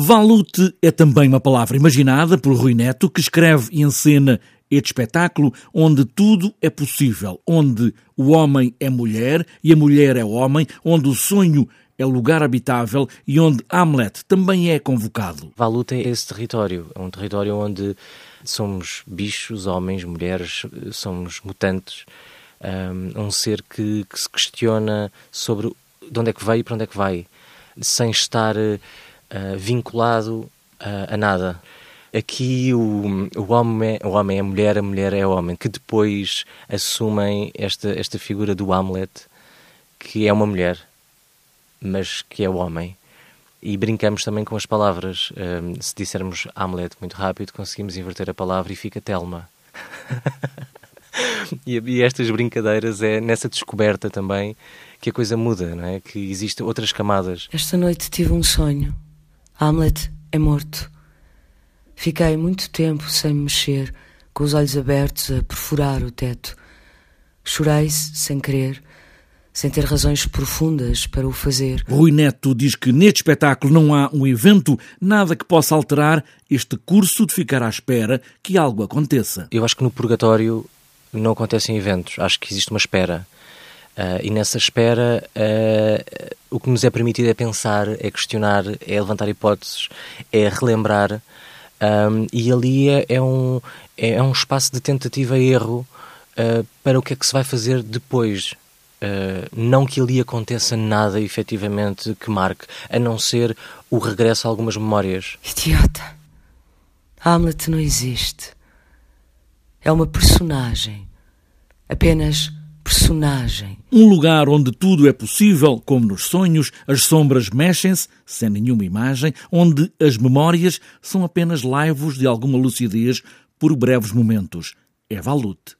Valute é também uma palavra imaginada por Rui Neto, que escreve e encena este espetáculo onde tudo é possível, onde o homem é mulher e a mulher é homem, onde o sonho é lugar habitável e onde Hamlet também é convocado. Valuta é esse território, é um território onde somos bichos, homens, mulheres, somos mutantes, um ser que, que se questiona sobre de onde é que veio e para onde é que vai, sem estar uh, vinculado uh, a nada. Aqui o, o, homem, o homem é mulher, a mulher é homem, que depois assumem esta, esta figura do Hamlet, que é uma mulher, mas que é o homem. E brincamos também com as palavras. Um, se dissermos Hamlet muito rápido, conseguimos inverter a palavra e fica Telma. e, e, estas brincadeiras é nessa descoberta também que a coisa muda, não é? Que existem outras camadas. Esta noite tive um sonho. Hamlet é morto. Fiquei muito tempo sem me mexer, com os olhos abertos a perfurar o teto. Chorei sem querer, sem ter razões profundas para o fazer. Rui Neto diz que neste espetáculo não há um evento, nada que possa alterar este curso de ficar à espera que algo aconteça. Eu acho que no purgatório não acontecem eventos, acho que existe uma espera. Uh, e nessa espera, uh, o que nos é permitido é pensar, é questionar, é levantar hipóteses, é relembrar um, e ali é, é, um, é, é, um espaço de tentativa e erro uh, para o que é que se vai fazer depois. Uh, não que ali aconteça nada efetivamente que marque, a não ser o regresso a algumas memórias. Idiota! Hamlet não existe. É uma personagem. Apenas personagem. Um lugar onde tudo é possível, como nos sonhos, as sombras mexem-se, sem nenhuma imagem, onde as memórias são apenas laivos de alguma lucidez por breves momentos. É Valute.